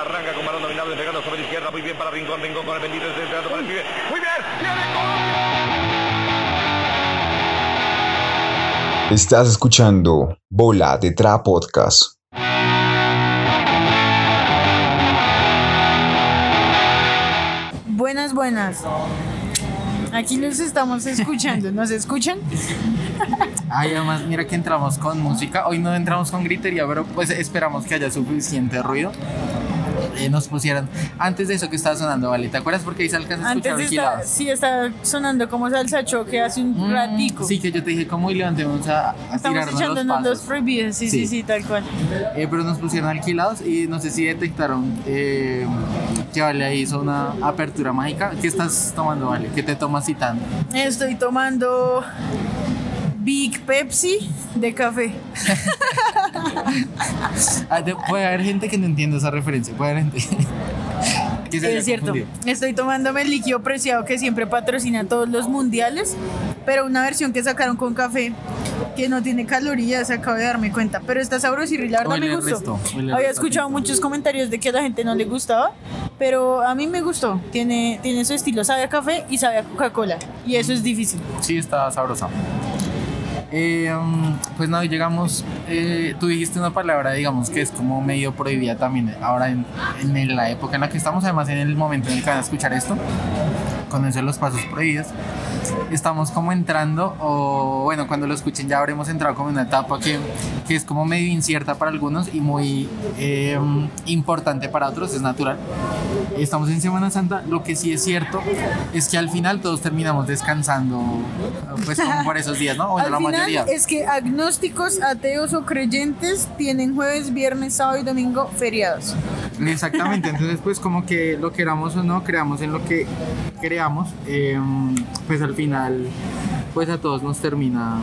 arranca con balón dominado, entregando sobre la izquierda, muy bien para Rincón, Rincón con el bendito, entregando para el pibe. Muy bien, viene Estás escuchando Bola de Tra Podcast. Buenas, buenas. Aquí los estamos escuchando. ¿Nos escuchan? Ay, además, mira que entramos con música. Hoy no entramos con gritería, pero pues esperamos que haya suficiente ruido. Eh, nos pusieran antes de eso que estaba sonando, ¿vale? ¿Te acuerdas? Porque ahí se alcanza a Antes escuchar está, alquilados. sí está sonando como salsa choque hace un Mm, ratico. Sí, que yo te dije, ¿cómo y levantemos a, a Estamos echándonos los prohibidos, sí, sí, Sí. sí, tal cual. Eh, pero nos pusieron alquilados y no sé si detectaron eh, que Vale ahí hizo una apertura mágica. ¿Qué estás tomando, Vale? ¿Qué te tomas citando? Estoy tomando Big Pepsi de café. Ah, de- puede haber gente que no entienda esa referencia. Puede haber gente que se Es cierto. confundido. Estoy tomándome el líquido preciado que siempre patrocina todos los mundiales, pero una versión que sacaron con café que no tiene calorías, acabo de darme cuenta, pero está sabroso y la verdad me gustó. resto, Había escuchado muchos comentarios de que a la gente no le gustaba, pero a mí me gustó. Tiene, tiene su estilo, sabe a café y sabe a Coca-Cola, y eso es difícil. Sí, está sabrosa. Eh, pues nada, llegamos. eh, tú dijiste una palabra, digamos, que es como medio prohibida también ahora en, en la época en la que estamos, además en el momento en el que van a escuchar esto, con eso de los pasos prohibidos. Estamos como entrando, o bueno, cuando lo escuchen ya habremos entrado como en una etapa que, que es como medio incierta para algunos y muy eh, importante para otros, es natural. Estamos en Semana Santa, lo que sí es cierto es que al final todos terminamos descansando, pues como por esos días, ¿no? O Al la final mayoría. es que agnósticos, ateos o creyentes tienen jueves, viernes, sábado y domingo feriados. Exactamente, entonces pues como que lo queramos o no, creamos en lo que creamos, eh, pues al final pues a todos nos termina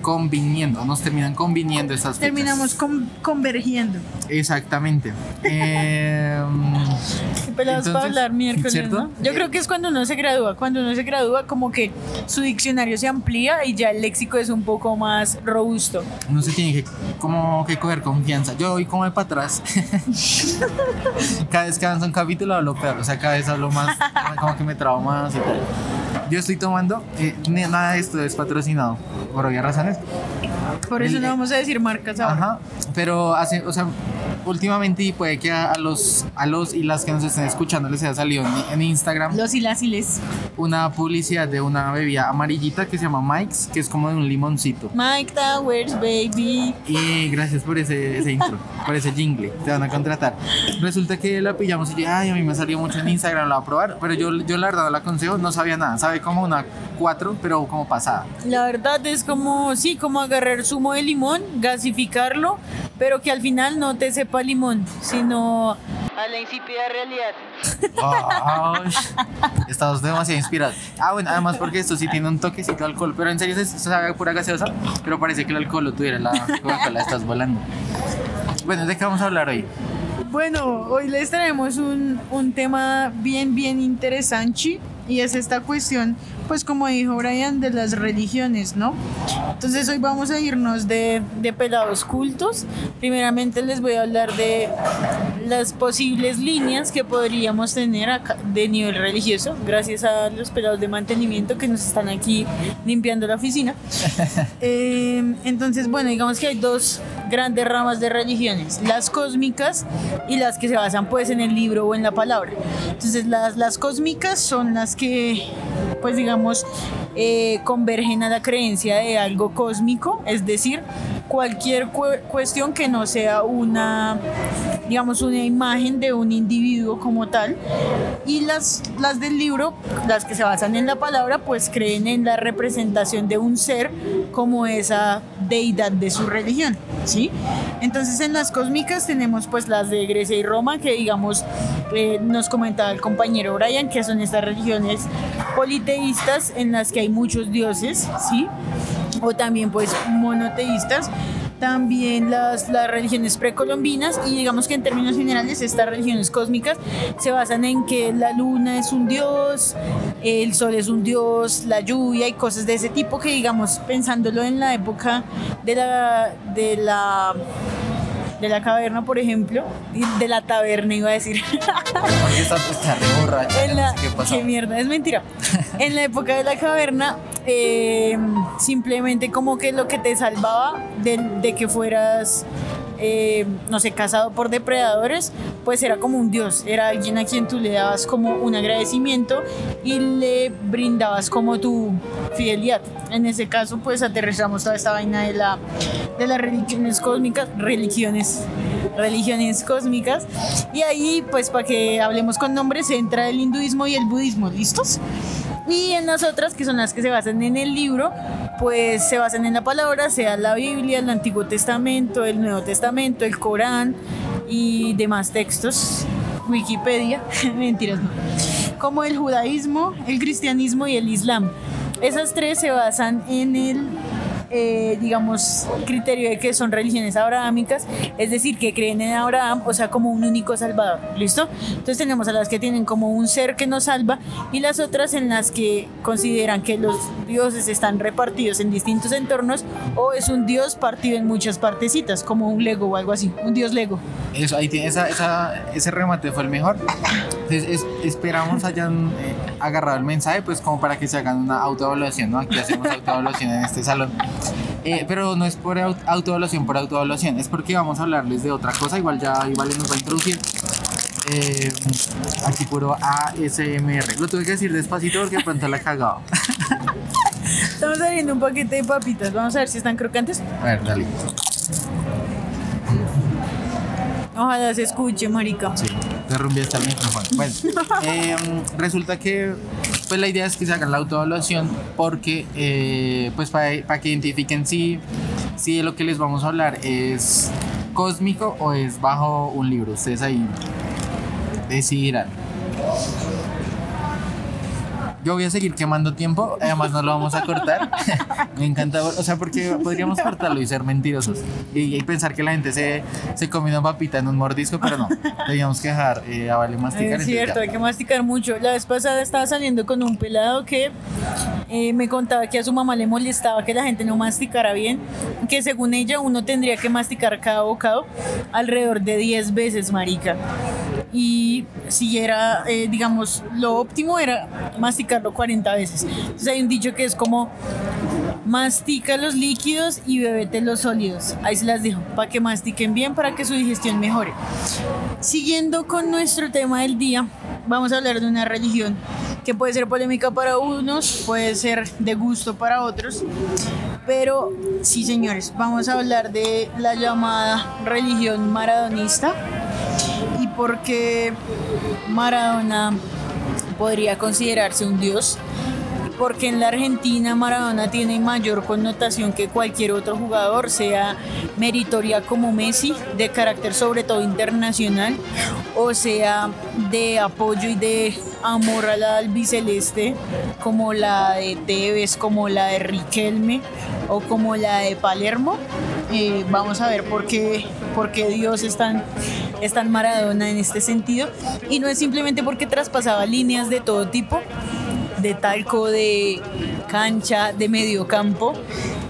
conviniendo, nos terminan conviniendo esas fechas. Terminamos con- convergiendo. Exactamente. Eh, Qué pelados para hablar miércoles, ¿cierto? ¿no? Yo creo que es cuando uno se gradúa. Cuando uno se gradúa, como que su diccionario se amplía y ya el léxico es un poco más robusto. no se tiene que como que coger confianza. Yo voy como de para atrás. cada vez que avanza un capítulo hablo peor, o sea, cada vez hablo más, como que me trabo más y tal. Yo estoy tomando, eh, nada de esto es patrocinado por obvias razones. Por eso El- no vamos a decir marcas ahora. Ajá, pero hace, o sea, últimamente y puede que a, a los a los y las que nos estén escuchando les haya salido en, en Instagram Los y las y les. una publicidad de una bebida amarillita que se llama Mike's, que es como de un limoncito. Mike Towers, baby. Y gracias por ese, ese intro, por ese jingle. Te van a contratar. Resulta que la pillamos y yo, ay, a mí me salió mucho en Instagram, la voy a probar. Pero yo, yo la verdad no la aconsejo, no sabía nada. Sabe como una 4, pero como pasada. La verdad es como, sí, como agarrar zumo de limón, gasificarlo, pero que al final no te sepa limón, sino a la insípida realidad. Ay, estamos demasiado inspirados. Ah, bueno, además porque esto sí tiene un toquecito de alcohol. Pero en serio, se sabe pura gaseosa. Pero parece que el alcohol lo tuviera la Coca-Cola, estás volando. Bueno, ¿de qué vamos a hablar hoy? Bueno, hoy les traemos un, un tema bien, bien interesante y es esta cuestión, pues como dijo Brian, de las religiones, ¿no? Entonces hoy vamos a irnos de, de pelados cultos. Primeramente les voy a hablar de las posibles líneas que podríamos tener acá de nivel religioso, gracias a los pelados de mantenimiento que nos están aquí limpiando la oficina. Eh, entonces, bueno, digamos que hay dos grandes ramas de religiones, las cósmicas y las que se basan pues en el libro o en la palabra. Entonces, las, las cósmicas son las que, pues digamos, eh, convergen a la creencia de algo cósmico, es decir, cualquier cu- cuestión que no sea una, digamos, una imagen de un individuo como tal. Y las, las del libro, las que se basan en la palabra, pues creen en la representación de un ser como esa deidad de su religión, ¿sí? Entonces en las cósmicas tenemos pues las de Grecia y Roma, que digamos, eh, nos comentaba el compañero Brian, que son estas religiones politeístas en las que hay muchos dioses, ¿sí? O también pues monoteístas también las, las religiones precolombinas y digamos que en términos generales estas religiones cósmicas se basan en que la luna es un dios, el sol es un dios, la lluvia y cosas de ese tipo que digamos pensándolo en la época de la, de la de la caverna, por ejemplo, y de la taberna iba a decir. Porque está, está re borracha. en no la, sé ¿Qué pasó? qué mierda, es mentira. en la época de la caverna, eh, simplemente como que lo que te salvaba de, de que fueras, eh, no sé, cazado por depredadores, pues era como un dios, era alguien a quien tú le dabas como un agradecimiento y le brindabas como tu fidelidad. En ese caso, pues aterrizamos toda esta vaina de, la, de las religiones cósmicas, religiones, religiones cósmicas. Y ahí, pues para que hablemos con nombres, entra el hinduismo y el budismo, ¿listos? Y en las otras, que son las que se basan en el libro, pues se basan en la palabra, sea la Biblia, el Antiguo Testamento, el Nuevo Testamento, el Corán y demás textos, Wikipedia, mentiras no, como el judaísmo, el cristianismo y el islam. Esas tres se basan en el, eh, digamos, criterio de que son religiones abrahámicas, es decir, que creen en Abraham, o sea, como un único salvador, ¿listo? Entonces tenemos a las que tienen como un ser que nos salva y las otras en las que consideran que los dioses están repartidos en distintos entornos o es un dios partido en muchas partecitas, como un Lego o algo así, un dios Lego. Eso, ahí tiene, esa, esa- ese remate fue el mejor. Entonces, es- esperamos hayan eh, agarrado el mensaje, pues como para que se hagan una autoevaluación, ¿no? Aquí hacemos autoevaluación en este salón. Eh, pero no es por au- autoevaluación por autoevaluación, es porque vamos a hablarles de otra cosa, igual ya igual nos va a introducir. Eh, aquí puro ASMR. Lo tuve que decir despacito porque pronto la he cagado. Estamos abriendo un paquete de papitas, vamos a ver si están crocantes. A ver, dale. Ojalá se escuche, marica. Sí, te rumbiaste el micrófono. Bueno, eh, resulta que pues la idea es que se hagan la autoevaluación porque eh, pues para que identifiquen si, si de lo que les vamos a hablar es cósmico o es bajo un libro. Ustedes ahí decidirán. Yo voy a seguir quemando tiempo, además no lo vamos a cortar. Me encanta, o sea, porque podríamos cortarlo y ser mentirosos y, y pensar que la gente se, se comió una papita en un mordisco, pero no, teníamos que dejar a Vale masticar. Es cierto, ya. hay que masticar mucho. La vez pasada estaba saliendo con un pelado que eh, me contaba que a su mamá le molestaba que la gente no masticara bien, que según ella uno tendría que masticar cada bocado alrededor de 10 veces, marica. Y si era, eh, digamos, lo óptimo era masticarlo 40 veces. Entonces hay un dicho que es como mastica los líquidos y bebete los sólidos. Ahí se las dejo, para que mastiquen bien, para que su digestión mejore. Siguiendo con nuestro tema del día, vamos a hablar de una religión que puede ser polémica para unos, puede ser de gusto para otros, pero sí, señores, vamos a hablar de la llamada religión maradonista y por qué Maradona podría considerarse un dios. Porque en la Argentina Maradona tiene mayor connotación que cualquier otro jugador, sea meritoria como Messi, de carácter sobre todo internacional, o sea de apoyo y de amor a la albiceleste, como la de Tevez, como la de Riquelme o como la de Palermo. Eh, vamos a ver por qué, por qué Dios es tan, es tan Maradona en este sentido. Y no es simplemente porque traspasaba líneas de todo tipo, de talco, de cancha, de medio campo.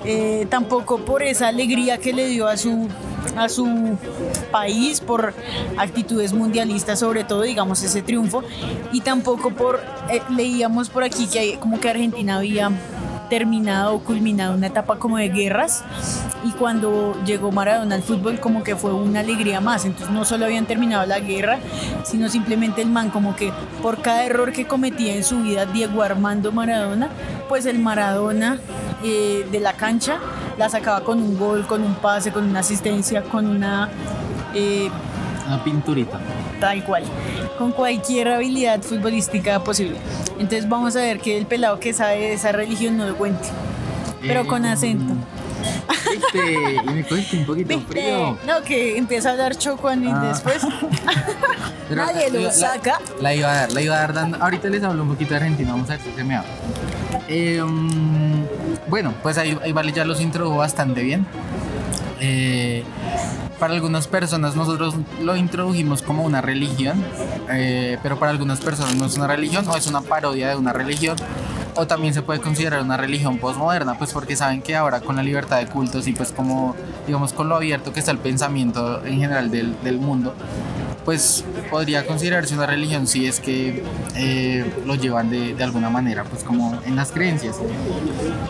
Eh, tampoco por esa alegría que le dio a su, a su país, por actitudes mundialistas, sobre todo, digamos, ese triunfo. Y tampoco por, eh, leíamos por aquí que hay, como que Argentina había terminado o culminado una etapa como de guerras y cuando llegó Maradona al fútbol como que fue una alegría más, entonces no solo habían terminado la guerra, sino simplemente el man como que por cada error que cometía en su vida Diego Armando Maradona, pues el Maradona eh, de la cancha la sacaba con un gol, con un pase, con una asistencia, con una... eh, Una pinturita. Tal cual, con cualquier habilidad futbolística posible. Entonces vamos a ver que el pelado que sabe de esa religión no lo cuente, pero con Eh, acento. Y me cogiste un poquito ¿Viste? frío. No, que empieza a hablar chocuano y Ah. después Pero Nadie lo la- saca. La, iba a dar, la iba a dar dando. Ahorita les hablo un poquito de Argentina, vamos a ver si se me habla. Eh, mm, bueno, pues ahí, ahí Vale ya los introdujo bastante bien. Eh, para algunas personas nosotros lo introdujimos como una religión, eh, pero para algunas personas no es una religión o es una parodia de una religión o también se puede considerar una religión postmoderna, pues porque saben que ahora con la libertad de cultos y pues como, digamos, con lo abierto que está el pensamiento en general del, del mundo, pues podría considerarse una religión si es que eh, lo llevan de, alguna manera, pues como en las creencias.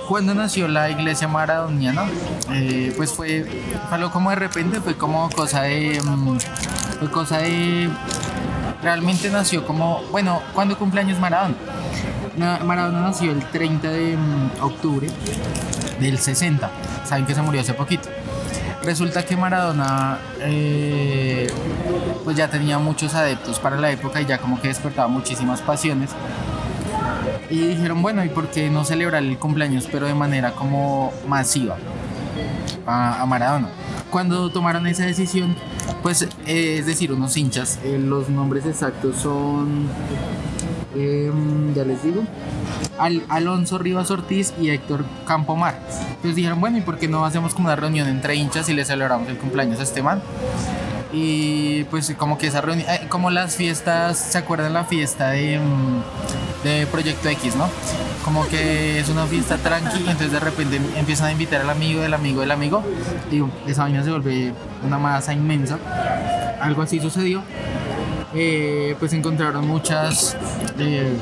Cuando nació la iglesia maradoniana, eh, pues fue, fue algo como de repente, fue como cosa de... Mm, fue cosa de... Realmente nació como, bueno, cuando cumpleaños Maradona? Maradona nació el 30 de mm, octubre del 60. Saben que se murió hace poquito. Resulta que Maradona eh, pues ya tenía muchos adeptos para la época y ya como que despertaba muchísimas pasiones. Y dijeron, bueno, ¿y por qué no celebrar el cumpleaños pero de manera como masiva a, Maradona? Cuando tomaron esa decisión, pues eh, es decir, unos hinchas, eh, los nombres exactos son, em, ya les digo, Al Alonso Rivas Ortiz y Héctor Campomar. Entonces dijeron, bueno, ¿y por qué no hacemos como una reunión entre hinchas y le celebramos el cumpleaños a este man? Y pues como que esa reunión, eh, como las fiestas, ¿se acuerdan la fiesta de, mm, de Proyecto X, no? Como que es una fiesta tranqui entonces de repente empiezan a invitar al amigo del amigo del amigo y esa vaina se vuelve una masa inmensa. Algo así sucedió. Eh, pues encontraron muchas eh,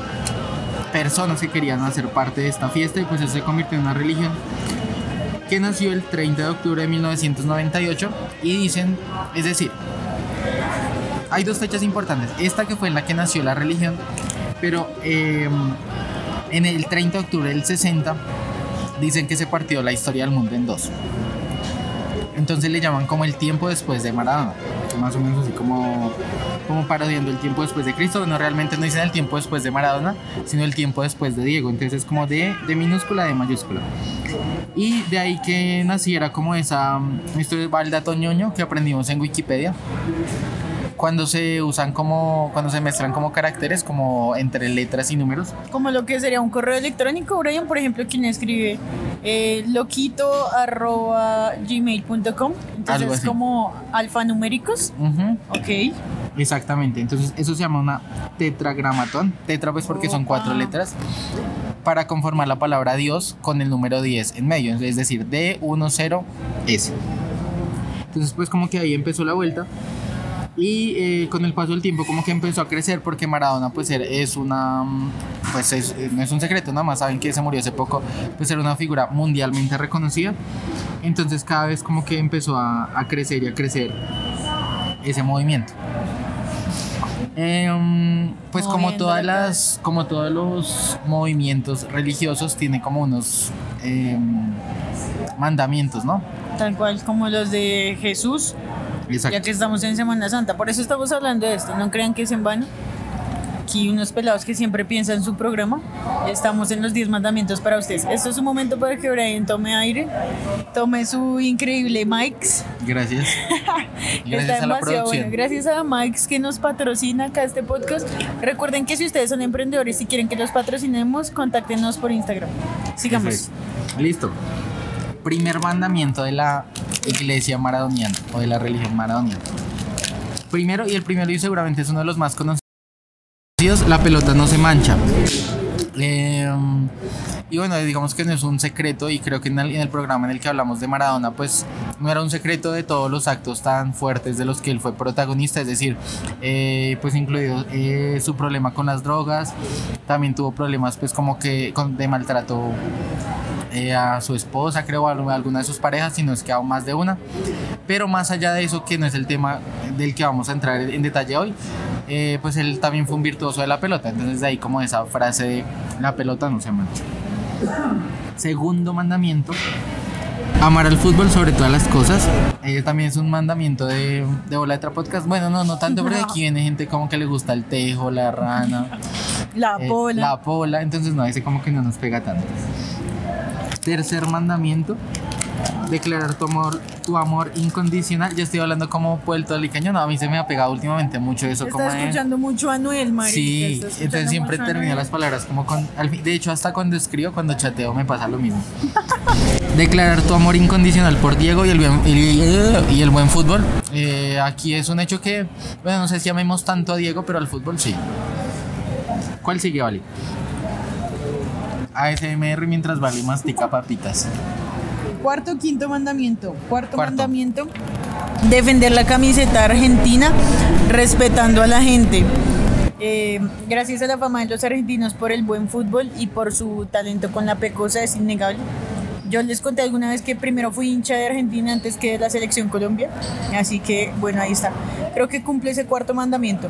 personas que querían hacer parte de esta fiesta y pues eso se convirtió en una religión que nació el 30 de octubre de 1998 y dicen, es decir, hay dos fechas importantes, esta que fue en la que nació la religión, pero eh, en el 30 de octubre del 60 dicen que se partió la historia del mundo en dos. Entonces le llaman como el tiempo después de Maradona, más o menos así como, como parodiando el tiempo después de Cristo. No, realmente no dicen el tiempo después de Maradona, sino el tiempo después de Diego. Entonces es como de, de minúscula de mayúscula. Y de ahí que naciera como esa, esto es el dato ñoño que aprendimos en Wikipedia. Cuando se usan como, cuando se mezclan como caracteres, como entre letras y números. Como lo que sería un correo electrónico, Brian, por ejemplo, quien escribe eh, loquito arroba gmail.com. Entonces Algo es así. como alfanuméricos. Ujú. Ok. Exactamente, entonces eso se llama una tetragramatón. Tetra pues porque son cuatro letras. Para conformar la palabra Dios con el número 10 en medio, es decir, D10S. Entonces pues como que ahí empezó la vuelta. Y eh, con el paso del tiempo como que empezó a crecer porque Maradona pues es una... mm, Pues es- eh, no es un secreto, nada más saben que se murió hace poco. Pues era una figura mundialmente reconocida. Entonces cada vez como que empezó a, a crecer y a crecer ese movimiento. Em, pues como todas la las, como todos los movimientos religiosos tiene como unos em, mandamientos, ¿no? Tal cual como los de Jesús, Exacto. ya que estamos en Semana Santa. Por eso estamos hablando de esto. No crean que es en vano. Aquí unos pelados que siempre piensan en su programa. Estamos en los 10 mandamientos para ustedes. Esto es un momento para que Brian tome aire, tome su increíble mics. Gracias. Gracias Está a la demasiado producción. bueno. Gracias a Mike's que nos patrocina acá este podcast. Recuerden que si ustedes son emprendedores y quieren que los patrocinemos, contáctenos por Instagram. Sigamos. Es. Listo. Primer mandamiento de la iglesia maradoniana o de la religión maradoniana. Primero, y el primero y seguramente es uno de los más conocidos, la pelota no se mancha. Eh, y bueno, digamos que no es un secreto y creo que en el, programa en el que hablamos de Maradona, pues no era un secreto de todos los actos tan fuertes de los que él fue protagonista, es decir, eh, pues incluido eh, su problema con las drogas, también tuvo problemas pues como que de maltrato eh, a su esposa, creo, a alguna de sus parejas, si no es que a más de una. Pero más allá de eso, que no es el tema del que vamos a entrar en detalle hoy, eh, pues él también fue un virtuoso de la pelota. Entonces de ahí como esa frase de la pelota no se mancha. Segundo mandamiento. Amar al fútbol sobre todas las cosas. Eh, también es un mandamiento de, de Bola de Podcast. Bueno, no, no tanto porque aquí viene gente como que le gusta el tejo, la rana. La Eh, pola. La pola, entonces no, ese como que no nos pega tanto. Tercer mandamiento, declarar tu amor, tu amor incondicional. Yo estoy hablando como puertorriqueño, no, a mí se me ha pegado últimamente mucho eso. como Está de- escuchando mucho a Noel, marica. Sí, entonces siempre termino las palabras como con... de hecho, hasta cuando escribo, cuando chateo, me pasa lo mismo. Declarar tu amor incondicional por Diego y el, buen- y, y el buen fútbol. Eh, aquí es un hecho que, bueno, no sé si amemos tanto a Diego, pero al fútbol sí. ¿Cuál sigue, Vali? ASMR mientras vale mastica papitas. Cuarto, quinto mandamiento. Cuarto, Cuarto. mandamiento. Defender la camiseta argentina respetando a la gente. Eh, gracias a la fama de los argentinos por el buen fútbol y por su talento con la pecosa es innegable. Yo les conté alguna vez que primero fui hincha de Argentina antes que de la selección Colombia. Así que, bueno, ahí está. Creo que cumple ese cuarto mandamiento.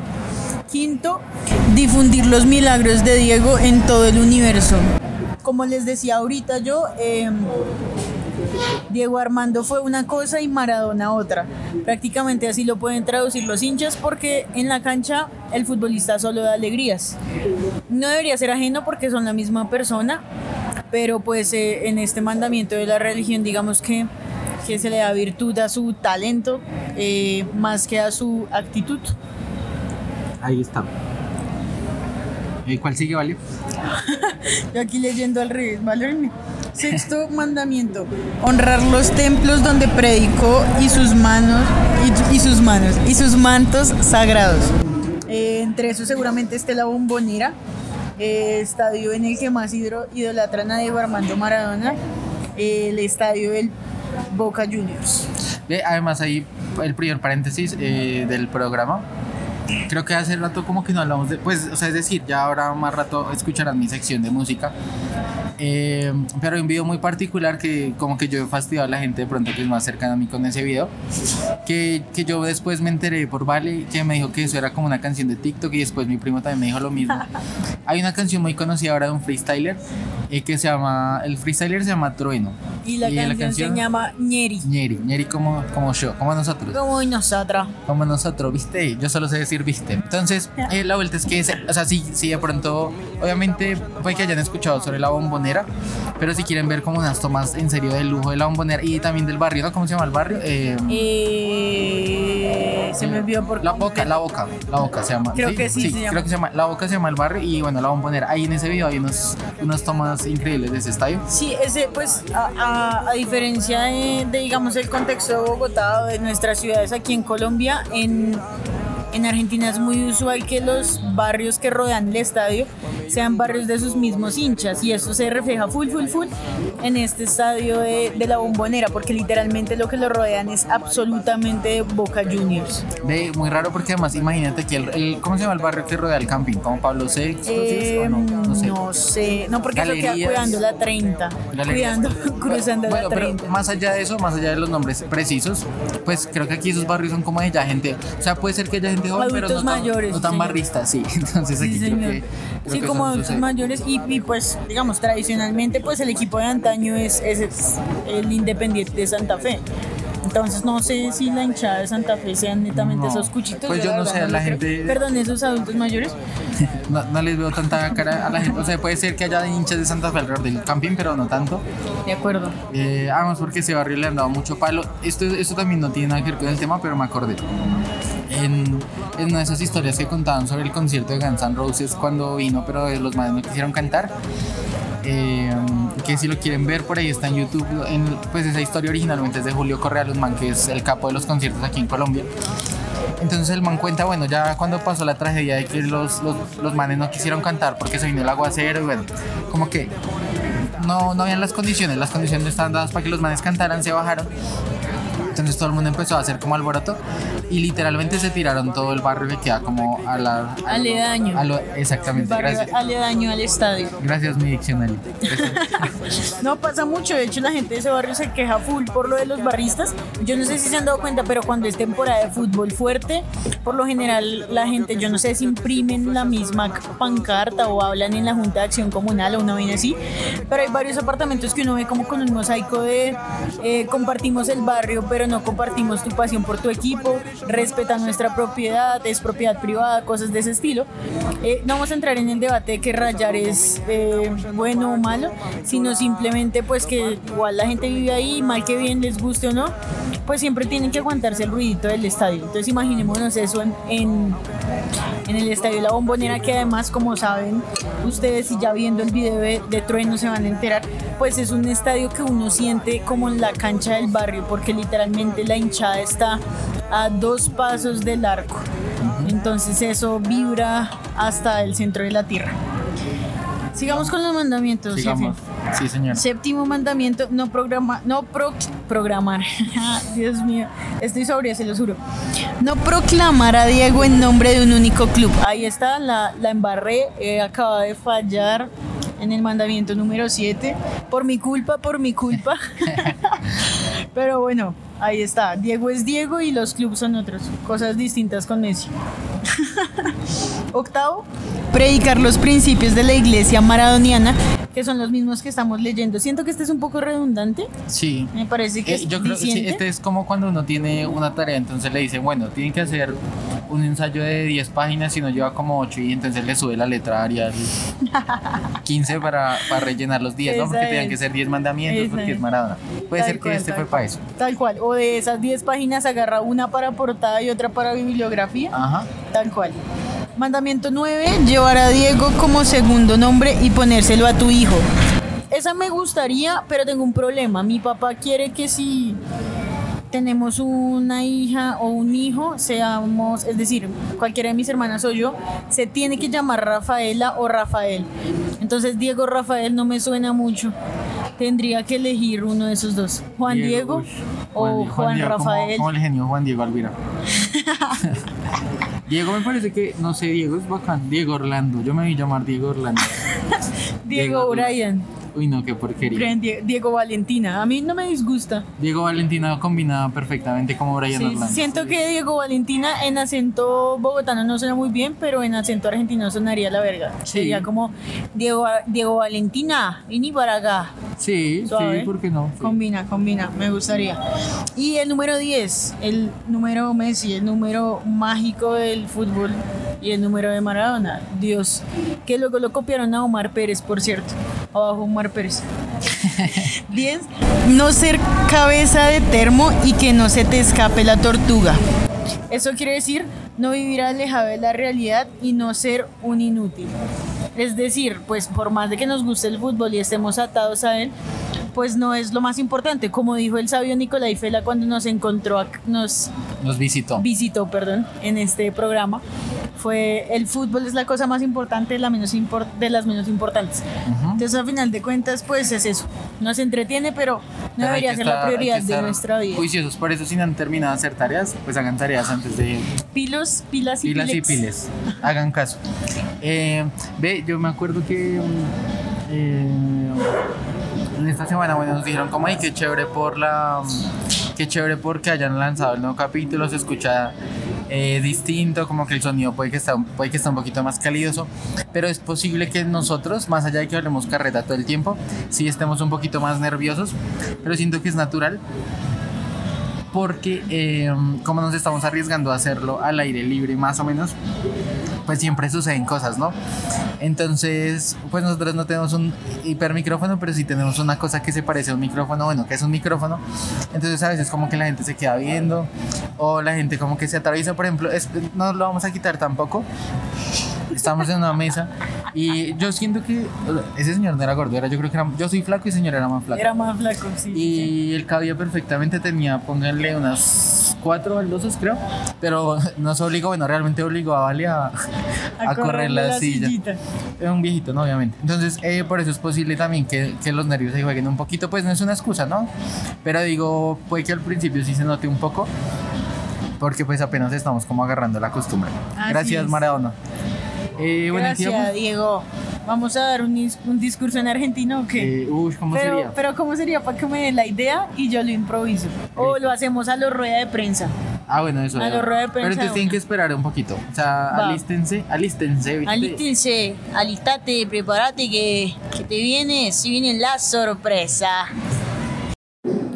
Quinto, difundir los milagros de Diego en todo el universo. Como les decía ahorita yo, em, Diego Armando fue una cosa y Maradona otra. Prácticamente así lo pueden traducir los hinchas porque en la cancha el futbolista solo da alegrías. No debería ser ajeno porque son la misma persona, pero pues eh, en este mandamiento de la religión digamos que, que se le da virtud a su talento eh, más que a su actitud. Ahí está. ¿Y cuál sigue, Valio? Yo aquí leyendo al revés, ¿vale? Sexto mandamiento, honrar los templos donde predicó y sus manos y, y sus manos y sus mantos sagrados. Eh, entre eso seguramente esté la bombonera, eh, estadio en el que más hidro, idolatran a Diego Armando Maradona, eh, el estadio del Boca Juniors. Además ahí el primer paréntesis eh, del programa. Creo que hace rato como que no hablamos de... Pues, o sea, es decir, ya ahora más rato escucharán mi sección de música. Eh, pero hay un video muy particular que como que yo he fastidiado a la gente de pronto que es más cercana a mí con ese video. Que, que yo después me enteré por Vale que me dijo que eso era como una canción de TikTok y después mi primo también me dijo lo mismo. Hay una canción muy conocida ahora de un freestyler eh, que se llama... El freestyler se llama Trueno. Y la, canción, se llama Ñeri. Ñeri, Ñeri como, como yo, como nosotros. Como nosotros. Como nosotros, ¿viste? Yo solo sé decir viste. Entonces, eh, la vuelta es que, o sea, sí, sí, de pronto, obviamente, puede que hayan escuchado sobre la bombonera, pero si quieren ver como unas tomas en serio del lujo de la bombonera y también del barrio, ¿no? ¿Cómo se llama el barrio? Eh, Eh, se me olvidó por La Boca, La Boca, La Boca se llama. Creo que sí, se llama. creo que se llama. La Boca se llama el barrio y bueno, la bombonera. Ahí en ese video hay unos, unas tomas increíbles de ese estadio. Sí, ese, pues, a, a- a diferencia de, de, digamos, el contexto de Bogotá de nuestras ciudades aquí en Colombia, en, en Argentina es muy usual que los barrios que rodean el estadio sean barrios de sus mismos hinchas y eso se refleja full, full, full en este estadio de, de la bombonera, porque literalmente lo que lo rodean es absolutamente Boca Juniors. Muy raro porque además imagínate que el, el- ¿cómo se llama el barrio que rodea el camping? ¿Como Pablo VI? Eh, no? No sé. no sé, no porque eso queda Galerías. cuidando la 30, Galerías. cuidando, cruzando Bueno, la pero 30. más allá de eso, más allá de los nombres precisos, pues creo que aquí esos barrios son como de ya gente, o sea, puede ser que haya gente joven, pero Adultos no tan, mayores, no tan señor. barristas, sí. Entonces Sí, aquí creo señor. que, creo sí, que como adultos mayores y, y, pues digamos tradicionalmente pues el equipo de antaño es, es- es el Independiente de Santa Fe. Entonces no sé si la hinchada de Santa Fe sean netamente No. esos cuchitos. Pues yo la no sé, la lo creo. gente- Perdón, esos adultos mayores. No, no les veo tanta cara a la gente, o sea, puede ser que haya hinchas de Santa Fe alrededor del camping, pero no tanto. De acuerdo. Eh, además porque ese barrio le han dado mucho palo. Esto, esto también no tiene nada que ver con el tema, pero me acordé. En, en esas historias que contaban sobre el concierto de Guns N' Roses cuando vino, pero los madres no quisieron cantar. eh, que si lo quieren ver por ahí está en YouTube. Pues esa historia originalmente es de Julio Correa Luzmán, que es el capo de los conciertos aquí en Colombia. Entonces el man cuenta, bueno, ya cuando pasó la tragedia de que los, los, los manes no quisieron cantar porque se vino el aguacero y bueno, como que no, no habían las condiciones, las condiciones no estaban dadas para que los manes cantaran, se bajaron. Entonces todo el mundo empezó a hacer como alboroto y literalmente se tiraron todo el barrio que queda como a la... a- Aledaño. a lo- exactamente, barrio gracias. aledaño al estadio. Gracias mi diccionario. No pasa mucho, de hecho la gente de ese barrio se queja full por lo de los barristas. Yo no sé si se han dado cuenta, pero cuando es temporada de fútbol fuerte, por lo general la gente, yo no sé si imprimen la misma pancarta o hablan en la Junta de Acción Comunal o una vaina así, pero hay varios apartamentos que uno ve como con un mosaico de eh, compartimos el barrio, pero no compartimos tu pasión por tu equipo, respeta nuestra propiedad, es propiedad privada, cosas de ese estilo. Eh, no vamos a entrar en el debate de que rayar es eh, bueno o malo, sino simplemente pues que igual la gente vive ahí, mal que bien les guste o no, pues siempre tienen que aguantarse el ruidito del estadio. Entonces imaginémonos eso en, en, en el estadio La Bombonera, que además como saben ustedes y ya viendo el video de, de Trueno se van a enterar, pues es un estadio que uno siente como en la cancha del barrio, porque literalmente la hinchada está a dos pasos del arco. Entonces eso vibra hasta el centro de la tierra. Sigamos con los mandamientos. Sigamos. Sí, señor. Séptimo mandamiento, no programa, no pro- programar. Dios mío, estoy sobria, se lo juro. No proclamar a Diego en nombre de un único club. Ahí está, la, la embarré, eh, acaba de fallar en el mandamiento número 7. Por mi culpa, por mi culpa. Pero bueno, ahí está. Diego es Diego y los clubes son otros. Cosas distintas con Messi. Octavo, predicar los principios de la iglesia maradoniana, que son los mismos que estamos leyendo. Siento que este es un poco redundante. Sí. Me parece que Eh, es yo creo que sí, este es como cuando uno tiene una tarea, entonces le dicen, bueno, tienen que hacer un ensayo de 10 páginas y no lleva como 8 y entonces le sube la letra Arial 15 para, para rellenar los 10, ¿no? Porque tenían que ser 10 mandamientos Esa porque es. Maradona. Puede Tal ser que cual, este fue para cual. eso. Tal cual. O de esas 10 páginas agarra una para portada y otra para bibliografía. Ajá. Tal cual. Mandamiento 9, llevar a Diego como segundo nombre y ponérselo a tu hijo. Esa me gustaría, pero tengo un problema. Mi papá quiere que si tenemos una hija o un hijo, seamos, es decir, cualquiera de mis hermanas o yo, se tiene que llamar Rafaela o Rafael. Entonces Diego Rafael no me suena mucho. Tendría que elegir uno de esos dos. Juan Diego, o Juan, Diego, como- Rafael. Como, el genio Juan Diego Alvira. Diego me parece que, no sé, Diego es bacán. Diego Orlando, yo me voy a llamar Diego Orlando. Diego Diego- Brian. Uy, no, qué porquería. Brian Diego Valentina. A mí no me disgusta. Diego Valentina combinaba perfectamente como Brian Sí, Orlando. siento que Diego Valentina en acento bogotano no suena muy bien, pero en acento argentino sonaría la verga. Sí. Sería como Diego, Diego Valentina, vení para acá. Sí, Suave. sí, ¿por qué no? Sí. Combina, combina, me gustaría. Y el número 10, el número Messi, el número mágico del fútbol y el número de Maradona. Dios, que luego lo copiaron a Omar Pérez, por cierto. Abajo Omar Pérez. 10. No ser cabeza de termo y que no se te escape la tortuga. Eso quiere decir no vivir alejado de la realidad y no ser un inútil. Es decir, pues por más de que nos guste el fútbol y estemos atados a él, pues no es lo más importante. Como dijo el sabio Nicolai Fela cuando nos encontró, nos Nos visitó. visitó, perdón, en este programa, fue el fútbol es la cosa más importante, la menos impor- de las menos importantes. Entonces, al final de cuentas, pues es eso. Nos entretiene, pero no Pero debería ser estar- la prioridad de nuestra vida. Juiciosos, por eso si no han terminado de hacer tareas, pues hagan tareas antes de Pilos, pilas y pilas y piles. Hagan caso. Eh, ve, yo me acuerdo que mm, eh, en esta semana, bueno, nos dijeron como, ay, qué chévere por la... Qué chévere porque hayan lanzado el nuevo capítulo, se escucha eh, distinto, como que el sonido puede que, está, puede que está un poquito más calidoso, pero es posible que nosotros, más allá de que hablemos carreta todo el tiempo, sí estemos un poquito más nerviosos, pero siento que es natural porque eh, como nos estamos arriesgando a hacerlo al aire libre más o menos, pues siempre suceden cosas, ¿no? Entonces, pues nosotros no tenemos un hipermicrófono, pero sí tenemos una cosa que se parece a un micrófono, bueno, que es un micrófono. Entonces a veces como que la gente se queda viendo o la gente como que se atraviesa, por ejemplo, no lo vamos a quitar tampoco. Estamos en una mesa y yo siento que ese señor no era gordo, era, yo creo que era, yo soy flaco y el señor era más flaco. Era más flaco, sí. Y él cabía perfectamente, tenía, pónganle unas cuatro baldosas, creo. Pero nos obligó, bueno, realmente obligó a Vale a, a correr la, silla. sillita. Era un viejito, ¿no? Obviamente. Entonces, eh, por eso es posible también que, que los nervios se jueguen un poquito. Pues no es una excusa, ¿no? Pero digo, puede que al principio sí se note un poco. Porque pues apenas estamos como agarrando la costumbre. Así Gracias, es. Maradona. Eh, bueno, ¿y qué Gracias? Diego. Vamos a dar un, dis- un discurso en argentino qué? Eh, uy, ¿cómo pero, sería? pero ¿cómo sería para que me den la idea y yo lo improviso? O lo hacemos a los rueda de prensa. Ah, bueno, eso. A la rueda de Pero prensa entonces de tienen que esperar un poquito. O sea, Va. alístense, alístense. ¿viste? Alístense, alistate, prepárate que, que te viene, si viene la sorpresa.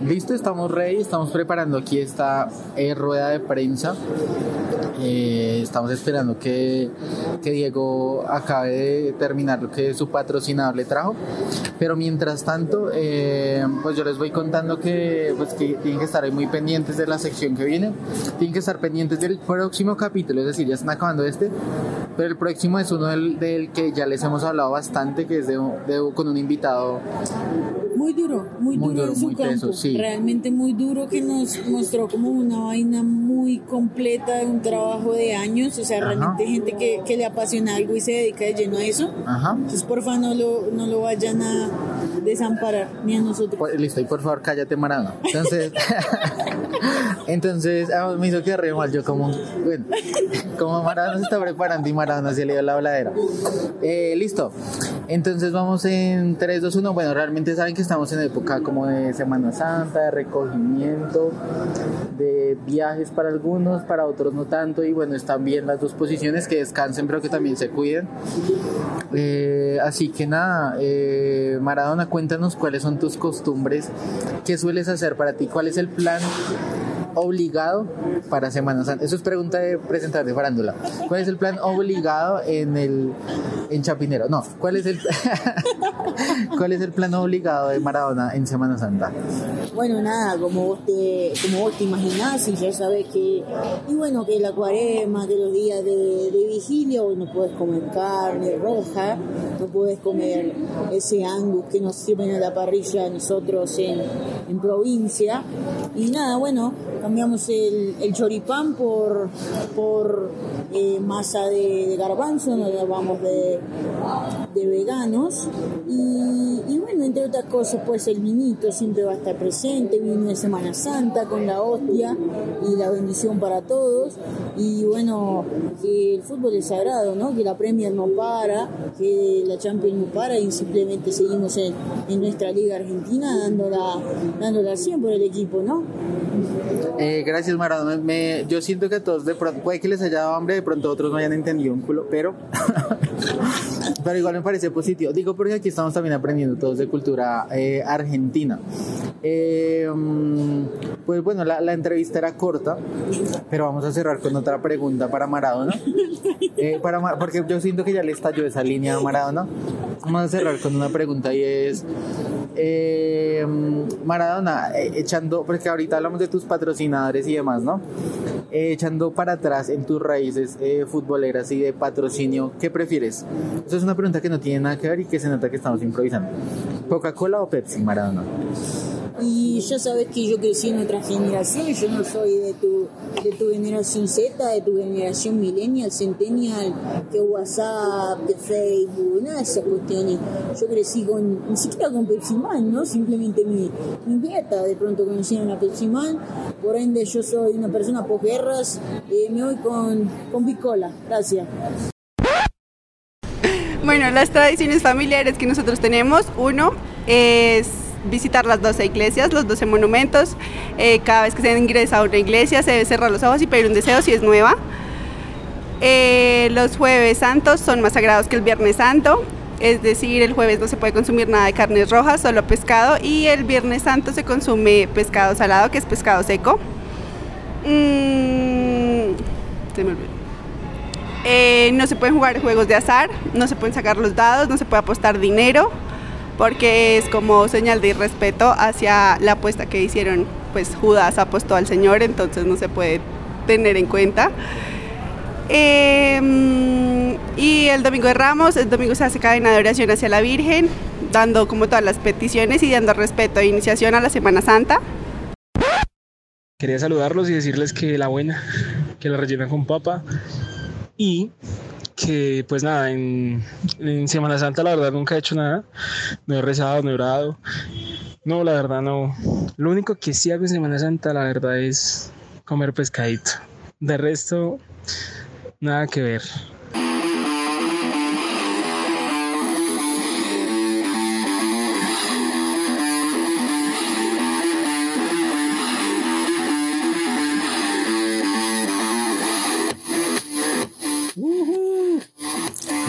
Listo, estamos ready, estamos preparando aquí esta eh, rueda de prensa. Eh, estamos esperando que, que Diego acabe de terminar lo que su patrocinador le trajo. Pero mientras tanto, eh, pues yo les voy contando que, pues, que tienen que estar ahí muy pendientes de la sección que viene. Tienen que estar pendientes del próximo capítulo, es decir, ya están acabando este. Pero el próximo es uno del, del que ya les hemos hablado bastante, que es de, de- con un invitado Muy duro, muy, Muy duro, duro, en su muy campo. teso, sí. Realmente muy duro que nos mostró como una vaina muy completa de un trabajo de años. O sea, Ajá. realmente gente que, que le apasiona algo y se dedica de lleno a eso. Ajá. Entonces, porfa, no lo, no lo vayan a desamparar, ni a nosotros. Pues, listo, y por favor cállate Maradona. Entonces, entonces ah, me hizo quedar re mal. Yo como, bueno, como Maradona se está preparando y Maradona se le dio la voladera. Eh, listo. Entonces vamos en 3, 2, 1. Bueno, realmente saben que estamos en época como de Semana Santa, de recogimiento, de viajes para algunos, para otros no tanto. Y bueno, están bien las dos posiciones, que descansen pero que también se cuiden. Eh, así que nada, eh, Maradona, cuéntanos cuáles son tus costumbres, qué sueles hacer para ti, cuál es el plan obligado para Semana Santa. Eso es pregunta de presentar de farándula. ¿Cuál es el plan obligado en el en Chapinero? No, ¿cuál es el cuál es el plan obligado de Maradona en Semana Santa? Bueno, nada, como vos te, como vos te imaginás y ya sabes que, y bueno, que la cuarema, que los días de, de vigilia, no puedes comer carne roja, no puedes comer ese angus que nos sirven a la parrilla nosotros en, en provincia. Y nada, bueno, cambiamos el, el choripán por, por eh, masa de, garbanzo, nos vamos de, de veganos. Y, bueno, entre otras cosas, pues el vinito siempre va a estar presente, vino de Semana Santa con la hostia y la bendición para todos. Y bueno, que el fútbol es sagrado, ¿no? Que la Premier no para, que la Champions no para y simplemente seguimos en, en nuestra Liga Argentina dándola, dándola 100 por el equipo, ¿no? Eh, gracias Maradona. Yo siento que todos de pronto, puede que les haya dado hambre, de pronto otros no hayan entendido un culo, pero pero igual me parece positivo. Digo porque aquí estamos también aprendiendo todos de cultura eh, argentina. Eh, mm, pues bueno, la, la entrevista era corta, pero vamos a cerrar con otra pregunta para Maradona. Eh, para, Ma- porque yo siento que ya le estalló esa línea a Maradona. Vamos a cerrar con una pregunta y es... Eh, Maradona, eh, echando, porque ahorita hablamos de tus patrocinadores y demás, ¿no? Eh, echando para atrás en tus raíces eh, futboleras y de patrocinio, ¿qué prefieres? Eso es una pregunta que no tiene nada que ver y que se nota que estamos improvisando. ¿Coca-Cola o Pepsi, Maradona? Y ya sabes que yo crecí en otra generación, yo no soy de tu, de tu generación Z, de tu generación millennial, centennial, que WhatsApp, que Facebook, nada de esas cuestiones. Yo crecí con, ni siquiera con Pepsi Man, ¿no? Simplemente mi, mi dieta, de pronto conocieron a Pepsi Man, por ende yo soy una persona posguerras, eh, me voy con, con Bicola, gracias. Bueno, las tradiciones familiares que nosotros tenemos, uno es visitar las 12 iglesias, los 12 monumentos. Eh, cada vez que se ingresa a una iglesia se debe cerrar los ojos y pedir un deseo si es nueva. Eh, los jueves santos son más sagrados que el viernes santo, es decir, el jueves no se puede consumir nada de carnes rojas, solo pescado, y el viernes santo se consume pescado salado, que es pescado seco. Mm. Eh, no se pueden jugar juegos de azar, no se pueden sacar los dados, no se puede apostar dinero, porque es como señal de irrespeto hacia la apuesta que hicieron, pues Judas apostó al Señor, entonces no se puede tener en cuenta. Eh, y el domingo de Ramos, el domingo se hace cadena de oración hacia la Virgen, dando como todas las peticiones y dando respeto e iniciación a la Semana Santa. Quería saludarlos y decirles que la buena, que la rellenan con papa y que pues nada, en, Semana Santa la verdad nunca he hecho nada, no he rezado, no he orado, no, la verdad no. Lo único que sí hago en Semana Santa la verdad es comer pescadito. De resto, nada que ver.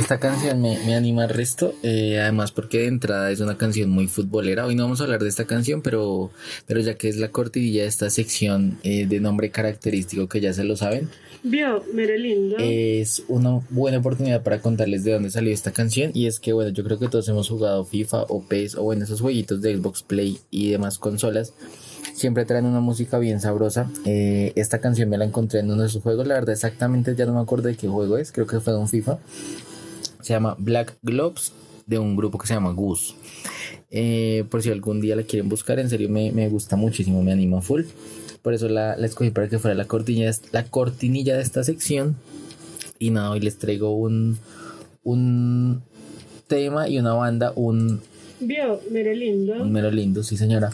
Esta canción me, me anima al resto, eh, además porque de entrada es una canción muy futbolera. Hoy no vamos a hablar de esta canción, pero, pero ya que es la cortinilla de esta sección eh, de nombre característico que ya se lo saben, Vio, mire lindo. es una buena oportunidad para contarles de dónde salió esta canción. Y es que, bueno, yo creo que todos hemos jugado FIFA o PES o bueno, esos jueguitos de Xbox Play y demás consolas. Siempre traen una música bien sabrosa. Eh, esta canción me la encontré en uno de sus juegos. La verdad, exactamente ya no me acuerdo de qué juego es. Creo que fue de un FIFA. Se llama Black Globes de un grupo que se llama Goose. Eh, por si algún día la quieren buscar, en serio me, me gusta muchísimo, me anima full. Por eso la, la escogí para que fuera la cortinilla, la cortinilla de esta sección. Y nada, hoy les traigo un, un tema y una banda, un, Vio, mire lindo. un mero lindo, sí señora.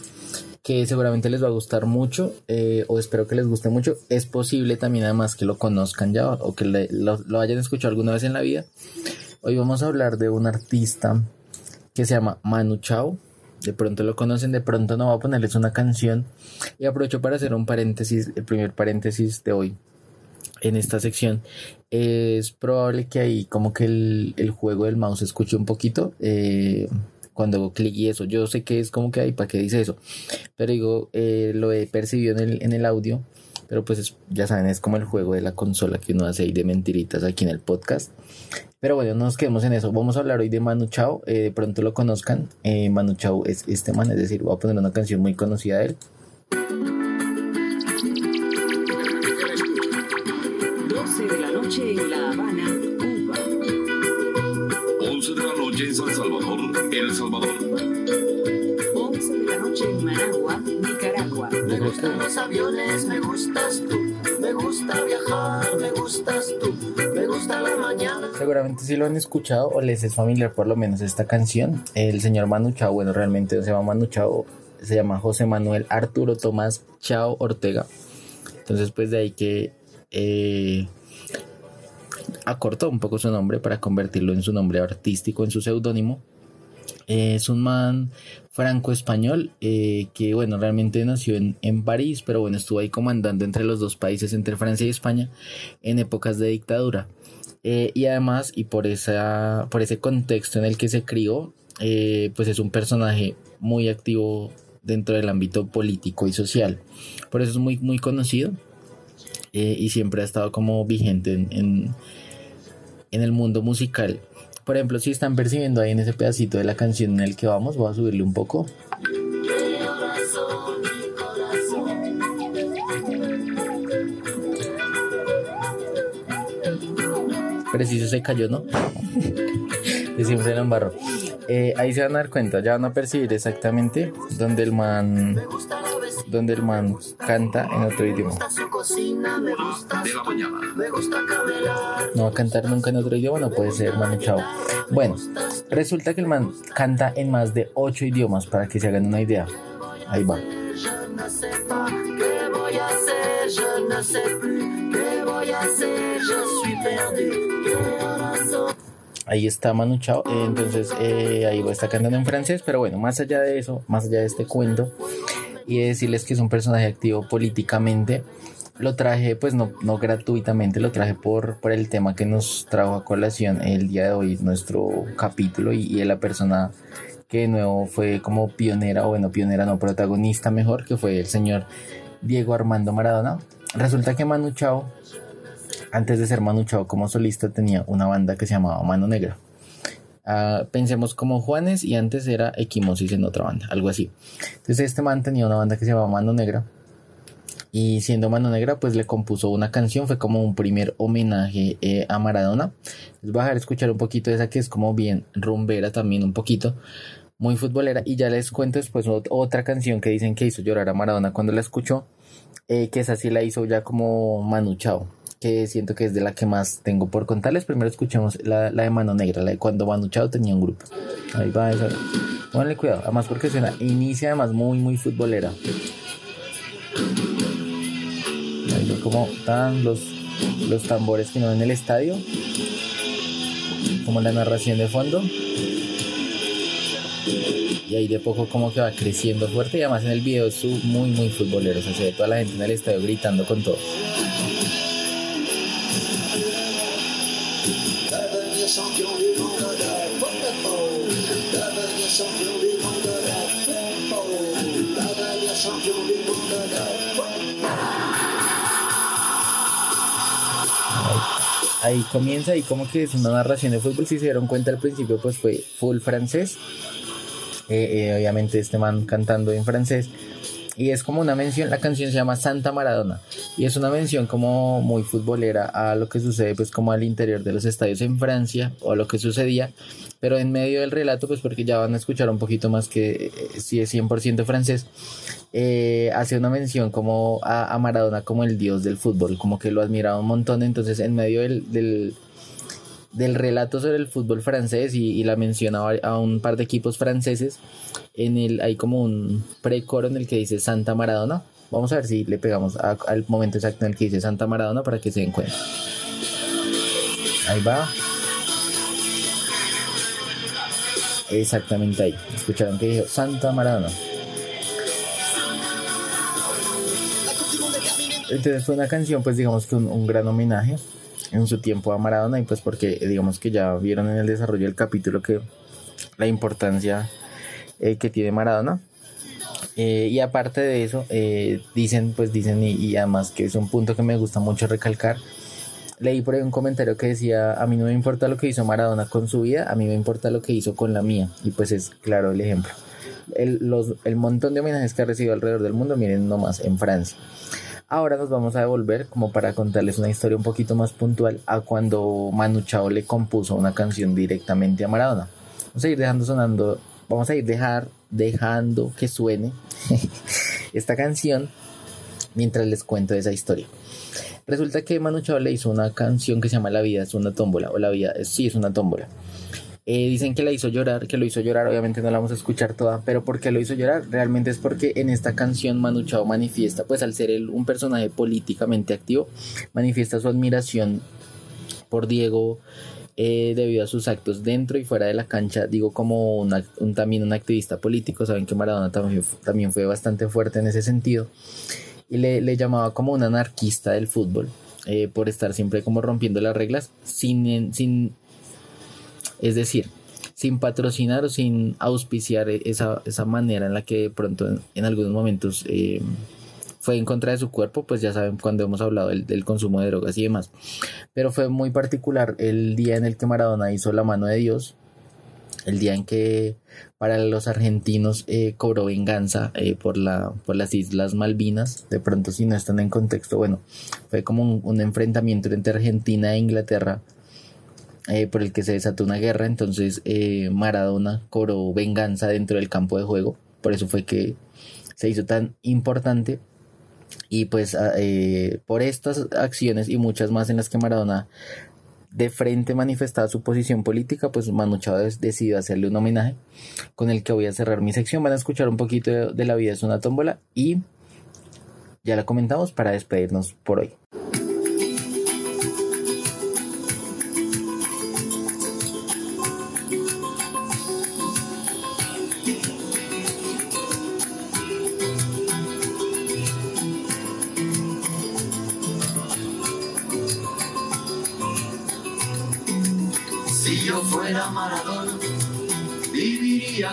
Que seguramente les va a gustar mucho, eh, o espero que les guste mucho. Es posible también además que lo conozcan ya o que le- lo, lo hayan escuchado alguna vez en la vida. Hoy vamos a hablar de un artista que se llama Manu Chao. De pronto lo conocen, de pronto no voy a ponerles una canción. Y aprovecho para hacer un paréntesis, el primer paréntesis de hoy en esta sección. Es probable que ahí como que el, el juego del mouse se escuche un poquito. eh, cuando hago clic y eso. Yo sé que es como que ahí, ¿para qué dice eso? Pero digo, eh, lo he percibido en el, en el audio. Pero pues es- ya saben, es como el juego de la consola que uno hace ahí de mentiritas aquí en el podcast. Pero bueno, no nos quedemos en eso. Vamos a hablar hoy de Manu Chao. eh, de pronto lo conozcan. Eh, Manu Chao es este man, es decir, voy a poner una canción muy conocida de él. 12 de la noche en La Habana, Cuba. 11 de la noche en San Salvador, El Salvador. 11 de la noche en Managua, Nicaragua. Yo creo que- los aviones, me gustas tú. Me gusta viajar, me gustas tú. Me gusta la mañana. Seguramente si lo han escuchado o les es familiar por lo menos esta canción. El señor Manu Chao, bueno, realmente no se llama Manu Chao, se llama José Manuel Arturo Tomás Chao Ortega. Entonces, pues de ahí que eh, acortó un poco su nombre para convertirlo en su nombre artístico, en su seudónimo. Es un man franco-español eh, que, bueno, realmente nació en, en París, pero bueno, estuvo ahí comandando entre los dos países, entre Francia y España, en épocas de dictadura. Eh, y además, y por, esa, por ese contexto en el que se crió, eh, pues es un personaje muy activo dentro del ámbito político y social. Por eso es muy, muy conocido y siempre ha estado como vigente en, en, en el mundo musical. Por ejemplo, si están percibiendo ahí en ese pedacito de la canción en el que vamos, voy a subirle un poco. Preciso se cayó, ¿no? siempre lo embarro. Eh, ahí se van a dar cuenta, ya van a percibir exactamente donde el man, donde el man canta en otro idioma. No va a cantar nunca en otro idioma, no puede ser, Manu Chao. Bueno, resulta que el man canta en más de ocho idiomas para que se hagan una idea. Ahí va. Ahí está Manu Chao. Entonces, eh, ahí va a estar cantando en francés. Pero bueno, más allá de eso, más allá de este cuento, y de decirles que es un personaje activo políticamente, lo traje, pues no, no gratuitamente, lo traje por, por el tema que nos trajo a colación el día de hoy, nuestro capítulo, y, y de la persona que de nuevo fue como pionera, o bueno, pionera no, protagonista mejor, que fue el señor Diego Armando Maradona. Resulta que Manu Chao antes de ser Manu Chao como solista tenía una banda que se llamaba Mano Negra. Pensemos como Juanes y antes era Equimosis en otra banda, algo así. Entonces este man tenía una banda que se llamaba Mano Negra y siendo Mano Negra pues le compuso una canción, fue como un primer homenaje eh, a Maradona. Les voy a dejar escuchar un poquito de esa que es como bien rumbera también un poquito, muy futbolera y ya les cuento después ot- otra canción que dicen que hizo llorar a Maradona cuando la escuchó, eh, que esa sí la hizo ya como Manu Chao que siento que es de la que más tengo por contarles. Primero escuchemos la, la de Mano Negra, la de cuando Manu Chao tenía un grupo. Ahí va esa. Pónganle cuidado, además porque suena, inicia además muy, muy futbolera. Ahí va como están los, los tambores que no en el estadio. Como la narración de fondo. Y ahí de poco como que va creciendo fuerte y además en el video es muy muy futbolero. O sea, se ve toda la gente en el estadio gritando con todo. Ahí comienza y como que es una narración de fútbol. Si se dieron cuenta al principio, pues fue full francés. Eh, eh, obviamente este man cantando en francés. Y es como una mención, la canción se llama Santa Maradona. Y es una mención como muy futbolera a lo que sucede pues como al interior de los estadios en Francia o a lo que sucedía. Pero en medio del relato, pues porque ya van a escuchar un poquito más que eh, si es 100% francés, eh, hace una mención como a, a Maradona como el dios del fútbol, como que lo admiraba un montón. Entonces en medio del, del del relato sobre el fútbol francés y, y la mencionaba a un par de equipos franceses. En el, hay como un precoro en el que dice Santa Maradona. Vamos a ver si le pegamos al momento exacto en el que dice Santa Maradona para que se den cuenta. Ahí va. Exactamente ahí. Escucharon que dijo Santa Maradona. Entonces fue una canción, pues digamos que un gran homenaje en su tiempo a Maradona y pues porque digamos que ya vieron en el desarrollo del capítulo que la importancia eh, que tiene Maradona. Eh, y aparte de eso, eh, dicen, pues dicen, y, y además que es un punto que me gusta mucho recalcar. Leí por ahí un comentario que decía, a mí no me importa lo que hizo Maradona con su vida, a mí me importa lo que hizo con la mía. Y pues es claro el ejemplo. El, los, el montón de homenajes que ha recibido alrededor del mundo, miren nomás, en Francia. Ahora nos vamos a devolver como para contarles una historia un poquito más puntual a cuando Manu Chao le compuso una canción directamente a Maradona. Vamos a ir dejando sonando, vamos a ir dejar, dejando que suene esta canción mientras les cuento esa historia. Resulta que Manu Chao le hizo una canción que se llama La vida es una tómbola, o La vida es- sí es una tómbola. Eh, dicen que la hizo llorar, que lo hizo llorar, obviamente no la vamos a escuchar toda, pero ¿por qué lo hizo llorar? Realmente es porque en esta canción Manu Chao manifiesta, pues al ser él un personaje políticamente activo, manifiesta su admiración por Diego eh, debido a sus actos dentro y fuera de la cancha, digo como un, también un activista político, saben que Maradona también, fu- también fue bastante fuerte en ese sentido, y le, llamaba como un anarquista del fútbol, eh, por estar siempre como rompiendo las reglas, sin, sin es decir, sin patrocinar o sin auspiciar e- esa, esa manera en la que de pronto en, en algunos momentos eh, fue en contra de su cuerpo, pues ya saben cuando hemos hablado del, consumo de drogas y demás. Pero fue muy particular el día en el que Maradona hizo la mano de Dios, el día en que para los argentinos eh, cobró venganza eh, por, la, por las Islas Malvinas. De pronto, si no están en contexto, bueno, fue como un, enfrentamiento entre Argentina e Inglaterra eh, por el que se desató una guerra. Entonces, Maradona cobró venganza dentro del campo de juego. Por eso fue que se hizo tan importante. Y pues eh, por estas acciones y muchas más en las que Maradona de frente manifestaba su posición política, pues Manu des- decidió hacerle un homenaje con el que voy a cerrar mi sección. Van a escuchar un poquito de, de La vida es una tómbola y ya la comentamos para despedirnos por hoy.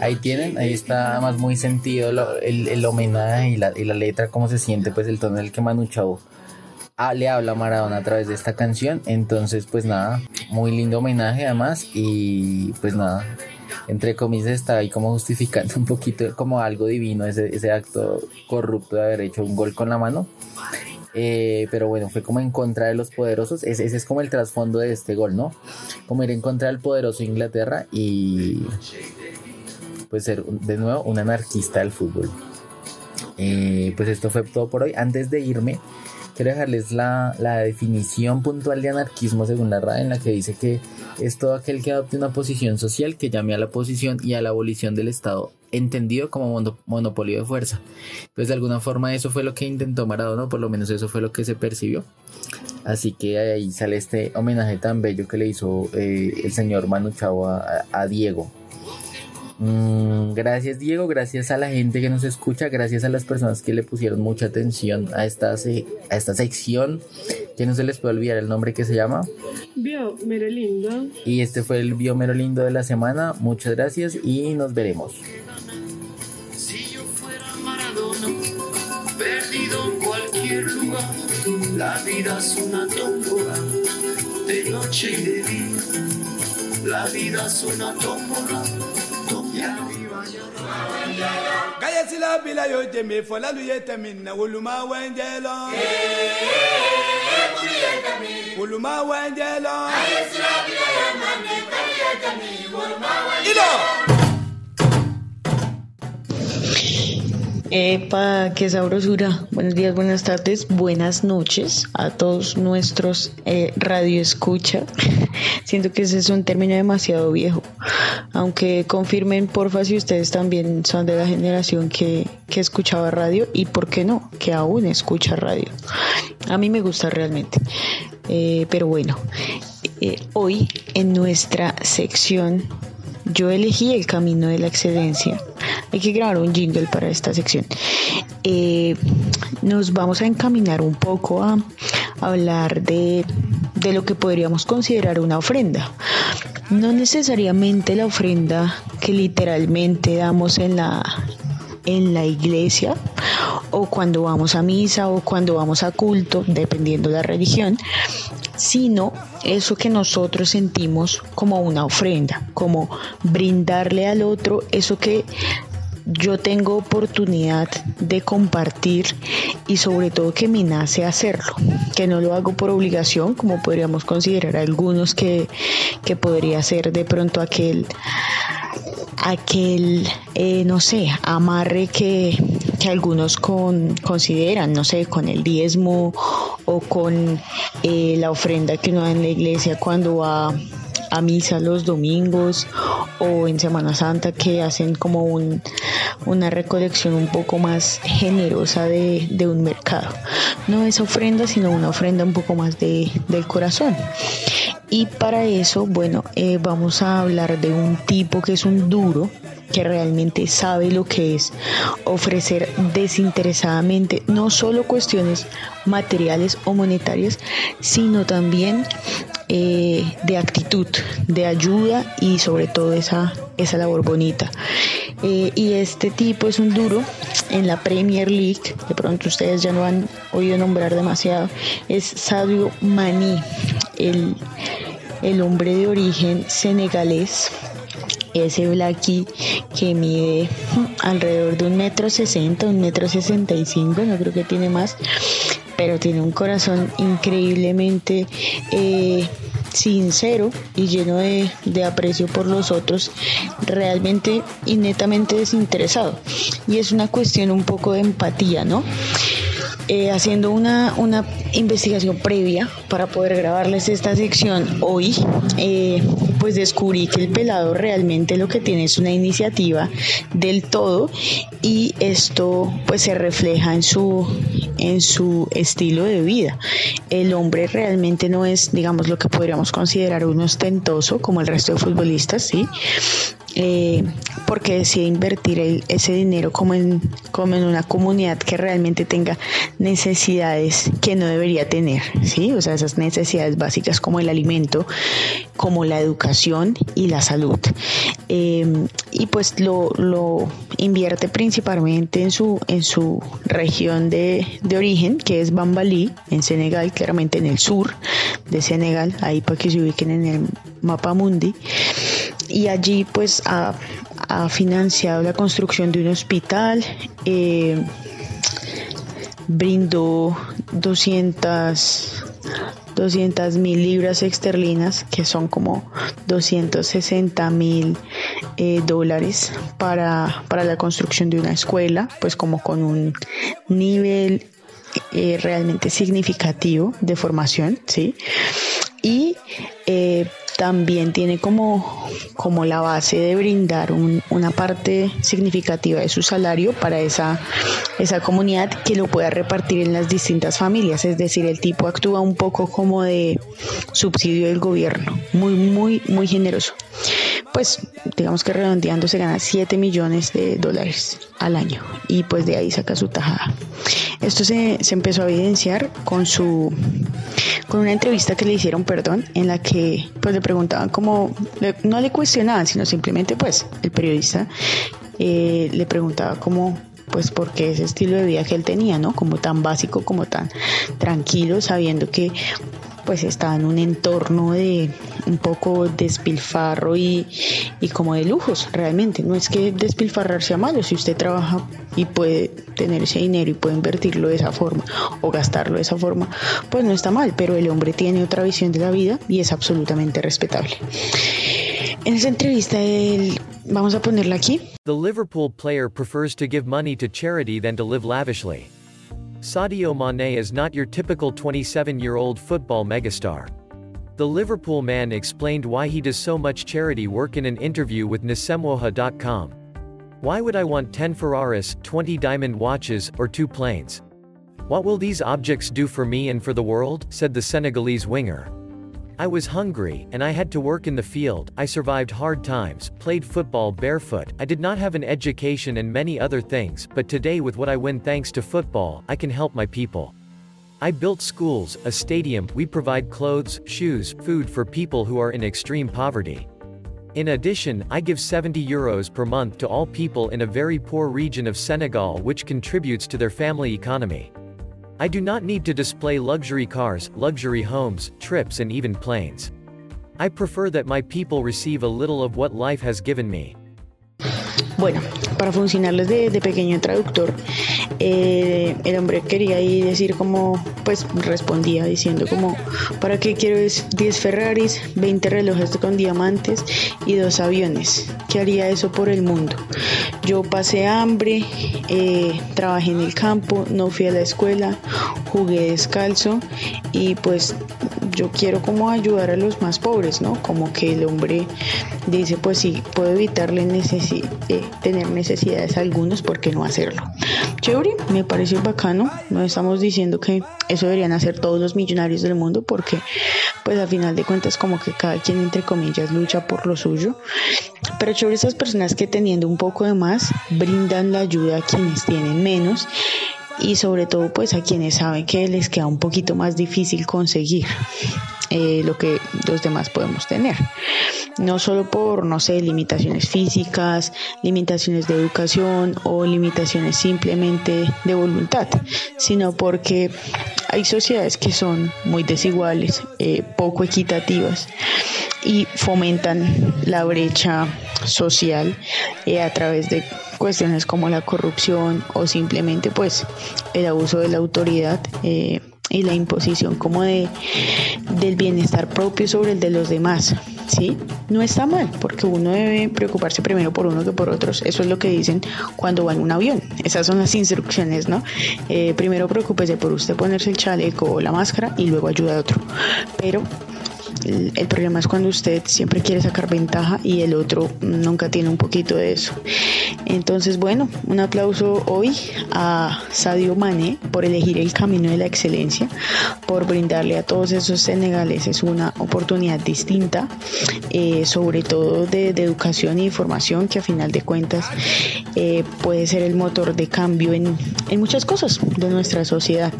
Ahí tienen, ahí está además muy sentido lo- el, el homenaje y la, y la letra, cómo se siente, pues el tono en el que Manu Chao ah, le habla a Maradona a través de esta canción. Entonces, pues nada, muy lindo homenaje además y pues nada, entre comillas está ahí como justificando un poquito como algo divino ese, ese acto corrupto de haber hecho un gol con la mano. Eh, pero bueno, fue como en contra de los poderosos. Ese, ese es como el trasfondo de este gol, ¿no? Como ir en contra del poderoso Inglaterra y pues ser de nuevo un anarquista del fútbol. Eh, pues esto fue todo por hoy. Antes de irme, quiero dejarles la, la definición puntual de anarquismo según la RAE, en la que dice que es todo aquel que adopte una posición social que llame a la oposición y a la abolición del Estado, entendido como mono- monopolio de fuerza. Pues de alguna forma eso fue lo que intentó Maradona, por lo menos eso fue lo que se percibió. Así que ahí sale este homenaje tan bello que le hizo eh, el señor Manu Chao a Diego. Mm, gracias Diego, gracias a la gente que nos escucha, gracias a las personas que le pusieron mucha atención a esta, se- a esta sección, que no se les puede olvidar el nombre que se llama. Vio, mero lindo. Y este fue el biomero lindo de la semana, muchas gracias y nos veremos. Si yo fuera Maradona, perdido en cualquier lugar, la vida es una tómbola, de noche y de día. La vida es una tómbola, kayesila bila y'o jɛmɛ fɔlalu ye tɛmɛ na woloma wɛnjɛ lɔn. ekuru ye tɛmɛ. bila y'o jɛmɛ fɔlalu ye tɛmɛ woloma wɛnjɛ lɔn. Epa, qué sabrosura. Buenos días, buenas tardes, buenas noches a todos nuestros eh, radio escucha. Siento que ese es un término demasiado viejo. Aunque confirmen, porfa, si ustedes también son de la generación que, que escuchaba radio y por qué no, que aún escucha radio. A mí me gusta realmente. Eh, pero bueno, eh, hoy en nuestra sección yo elegí el camino de la excedencia. Hay que grabar un jingle para esta sección. Eh, nos vamos a encaminar un poco a hablar de, de lo que podríamos considerar una ofrenda. No necesariamente la ofrenda que literalmente damos en la, en la iglesia o cuando vamos a misa o cuando vamos a culto, dependiendo de la religión, sino eso que nosotros sentimos como una ofrenda, como brindarle al otro eso que yo tengo oportunidad de compartir y sobre todo que me nace hacerlo, que no lo hago por obligación, como podríamos considerar algunos que, que podría ser de pronto aquel aquel, eh, no sé, amarre que, que algunos con, consideran, no sé, con el diezmo o con eh, la ofrenda que uno da en la iglesia cuando va a misa los domingos o en Semana Santa que hacen como un, una recolección un poco más generosa de, un mercado. No es ofrenda, sino una ofrenda un poco más de, del corazón. Y para eso, bueno, eh, vamos a hablar de un tipo que es un duro, que realmente sabe lo que es ofrecer desinteresadamente no solo cuestiones materiales o monetarias, sino también eh, de actitud, de ayuda y sobre todo esa, esa labor bonita. Eh, y este tipo es un duro en la Premier League, de pronto ustedes ya no han oído nombrar demasiado, es Sadio Maní, el, el hombre de origen senegalés ese Blacky que mide alrededor de un metro sesenta, un metro sesenta y cinco, no creo que tiene más, pero tiene un corazón increíblemente eh, sincero y lleno de, de, aprecio por los otros, realmente y netamente desinteresado. Y es una cuestión un poco de empatía, ¿no? Eh, haciendo una, una, investigación previa para poder grabarles esta sección hoy, eh, pues descubrí que el pelado realmente lo que tiene es una iniciativa del todo y esto pues se refleja en su, en su estilo de vida. El hombre realmente no es, digamos, lo que podríamos considerar un ostentoso como el resto de futbolistas, ¿sí? Eh, porque decide invertir el, ese dinero como en, como en una comunidad que realmente tenga necesidades que no debería tener, ¿sí? O sea, esas necesidades básicas como el alimento, como la educación y la salud. Eh, y pues lo, lo, invierte principalmente en su, en su región de, de origen, que es Bambalí, en Senegal, claramente en el sur de Senegal, ahí para que se ubiquen en el mapa mundi y allí pues ha, financiado la construcción de un hospital, eh, brindó 200 200 mil libras esterlinas, que son como 260 mil eh, dólares para, para la construcción de una escuela, pues como con un nivel eh, realmente significativo de formación, ¿sí? Y también tiene como, como la base de brindar un, una parte significativa de su salario para esa, esa comunidad que lo pueda repartir en las distintas familias. Es decir, el tipo actúa un poco como de subsidio del gobierno, muy, muy, muy generoso. pues digamos que redondeando se gana 7 millones de dólares al año y pues de ahí saca su tajada. Esto se, se empezó a evidenciar con su con una entrevista que le hicieron, perdón, en la que pues le preguntaban como, no le cuestionaban, sino simplemente pues el periodista eh, le preguntaba como pues porque ese estilo de vida que él tenía, ¿no? Como tan básico, como tan tranquilo, sabiendo que pues estaba en un entorno de un poco despilfarro y, y como de lujos, realmente. No es que despilfarrar sea malo, si usted trabaja y puede tener ese dinero y puede invertirlo de esa forma o gastarlo de esa forma, pues no está mal, pero el hombre tiene otra visión de la vida y es absolutamente respetable. En esa entrevista, él, vamos a ponerla aquí. The Liverpool player prefers to give money to charity than to live lavishly. Sadio Mane is not your typical 27 year old football megastar. The Liverpool man explained why he does so much charity work in an interview with Nisemwoha.com. Why would I want 10 Ferraris, 20 diamond watches, or two planes? What will these objects do for me and for the world? said the Senegalese winger. I was hungry, and I had to work in the field, I survived hard times, played football barefoot, I did not have an education and many other things, but today with what I win thanks to football, I can help my people. I built schools, a stadium, we provide clothes, shoes, food for people who are in extreme poverty. In addition, I give 70 euros per month to all people in a very poor region of Senegal which contributes to their family economy. I do not need to display luxury cars, luxury homes, trips and even planes. I prefer that my people receive a little of what life has given me. Bueno, para funcionarles de, pequeño traductor, eh, el hombre quería ahí decir como, pues respondía diciendo como, ¿para qué quiero 10 Ferraris, 20 relojes con diamantes y dos aviones? ¿Qué haría eso por el mundo? Yo pasé hambre, eh, trabajé en el campo, no fui a la escuela, jugué descalzo y pues yo quiero como ayudar a los más pobres, ¿no? Como que el hombre dice, pues sí, puedo evitarle necesi eh, tener necesidades algunos, ¿por qué no hacerlo? Chévere, me pareció bacano, no estamos diciendo que eso deberían hacer todos los millonarios del mundo, porque pues a final de cuentas como que cada quien entre comillas lucha por lo suyo, pero chévere esas personas que teniendo un poco de más brindan la ayuda a quienes tienen menos y sobre todo pues a quienes saben que les queda un poquito más difícil conseguir eh, lo que los demás podemos tener. No solo por, no sé, limitaciones físicas, limitaciones de educación o limitaciones simplemente de voluntad, sino porque hay sociedades que son muy desiguales, eh, poco equitativas y fomentan la brecha social eh, a través de cuestiones como la corrupción o simplemente pues el abuso de la autoridad eh, y la imposición como de del bienestar propio sobre el de los demás sí no está mal porque uno debe preocuparse primero por uno que por otros. Eso es lo que dicen cuando va en un avión. Esas son las instrucciones no eh, primero preocúpese por usted ponerse el chaleco o la máscara y luego ayuda a otro. Pero el, problema es cuando usted siempre quiere sacar ventaja y el otro nunca tiene un poquito de eso. Entonces, bueno, un aplauso hoy a Sadio Mané por elegir el camino de la excelencia, por brindarle a todos esos senegaleses una oportunidad distinta, eh, sobre todo de, de, educación y formación, que a final de cuentas eh, puede ser el motor de cambio en, en muchas cosas de nuestra sociedad.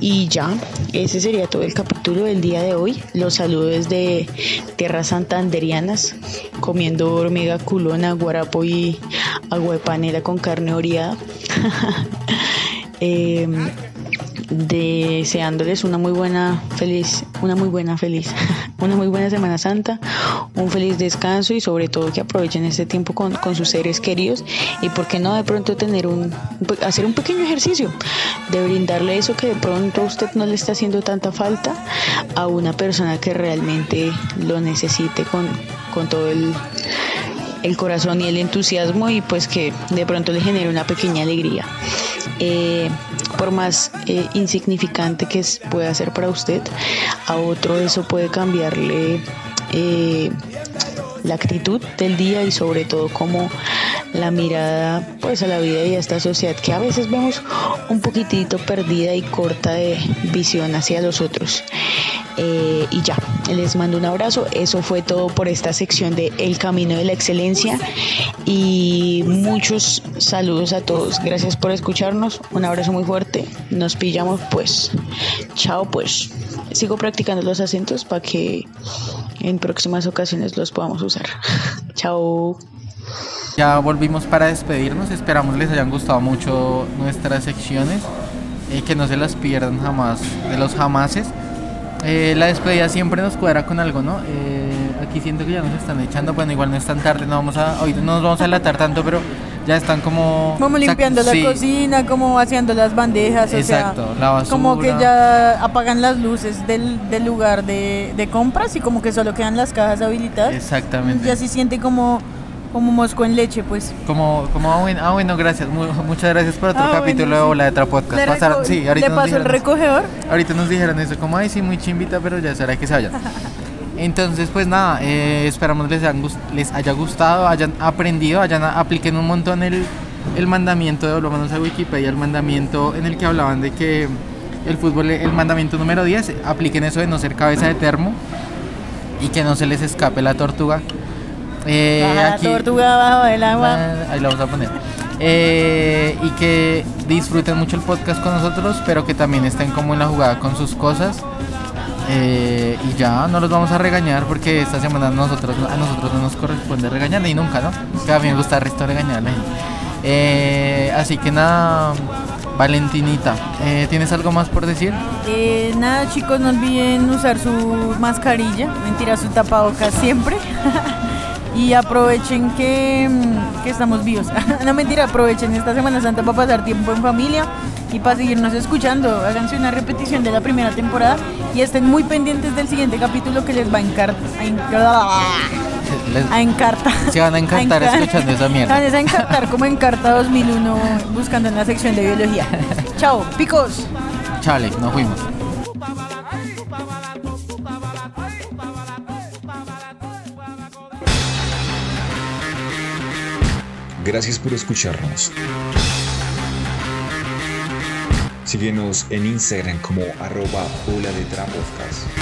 Y ya, ese sería todo el capítulo del día de hoy. Los saludo desde tierras santanderianas, comiendo hormiga culona, guarapo y agua de panela con carne oreada. eh, deseándoles una muy buena feliz una muy buena feliz una muy buena semana santa un feliz descanso y sobre todo que aprovechen este tiempo con, con sus seres queridos y por qué no de pronto tener un hacer un pequeño ejercicio de brindarle eso que de pronto usted no le está haciendo tanta falta a una persona que realmente lo necesite con, con todo el el corazón y el entusiasmo y pues que de pronto le genere una pequeña alegría. Eh, por más eh, insignificante que pueda ser para usted, a otro eso puede cambiarle eh, la actitud del día y sobre todo como la mirada pues a la vida y a esta sociedad que a veces vemos un poquitito perdida y corta de visión hacia los otros. Eh, y ya, les mando un abrazo. Eso fue todo por esta sección de El Camino de la Excelencia. Y muchos saludos a todos. Gracias por escucharnos. Un abrazo muy fuerte. Nos pillamos pues. Chao pues. Sigo practicando los acentos para que en próximas ocasiones los podamos usar. Chao. Ya volvimos para despedirnos. Esperamos les hayan gustado mucho nuestras secciones. que no se las pierdan jamás de los jamases. Eh, la despedida siempre nos cuadra con algo, ¿no? Eh, aquí siento que ya nos están echando, bueno, igual no es tan tarde, no vamos a, hoy no nos vamos a latar tanto, pero ya están como... Como limpiando la cocina, como vaciando las bandejas, Exacto, o sea, la basura. como que ya apagan las luces del, del lugar de, de compras y como que solo quedan las cajas habilitadas. Exactamente. Ya se siente como como mosco en leche, pues. Como, como ah, bueno, ah, bueno gracias. Mu- muchas gracias por otro Ah, capítulo bueno, de sí. Bola de Trapodcast. Pasaron, sí, ahorita le nos pasó el dijeron- recogedor. Ahorita nos dijeron eso, como, ay, sí, muy chimbita, pero ya será que se vayan. Entonces, pues nada, eh, esperamos les, hayan gus- les haya gustado, hayan aprendido, hayan apliquen un montón el, el mandamiento de volvamos a Wikipedia, el mandamiento en el que hablaban de que el fútbol, el mandamiento número 10, apliquen eso de no ser cabeza de termo y que no se les escape la tortuga. Eh, Baja la tortuga bajo el agua. Ah, Ahí la vamos a poner. Eh, y que disfruten mucho el podcast con nosotros, pero que también estén como en la jugada con sus cosas. Eh, y ya no los vamos a regañar porque esta semana nosotros, a nosotros no nos corresponde regañar ni nunca, ¿no? A mí me gusta el resto regañar. Eh, así que nada, Valentinita, eh, ¿tienes algo más por decir? Eh, nada, chicos, no olviden usar su mascarilla, mentira, su tapabocas siempre. y aprovechen que, mm, que estamos vivos. no mentira, aprovechen esta Semana Santa para pasar tiempo en familia y para seguirnos escuchando. Háganse una repetición de la primera temporada y estén muy pendientes del siguiente capítulo que les va a encartar. A, a encarta. Se van a encantar encar- escuchando esa mierda. Van a encartar como Encarta 2001 buscando en la sección de biología. Chao, picos. Chale, nos fuimos. Gracias por escucharnos. Síguenos en Instagram como arroba de trapodcast.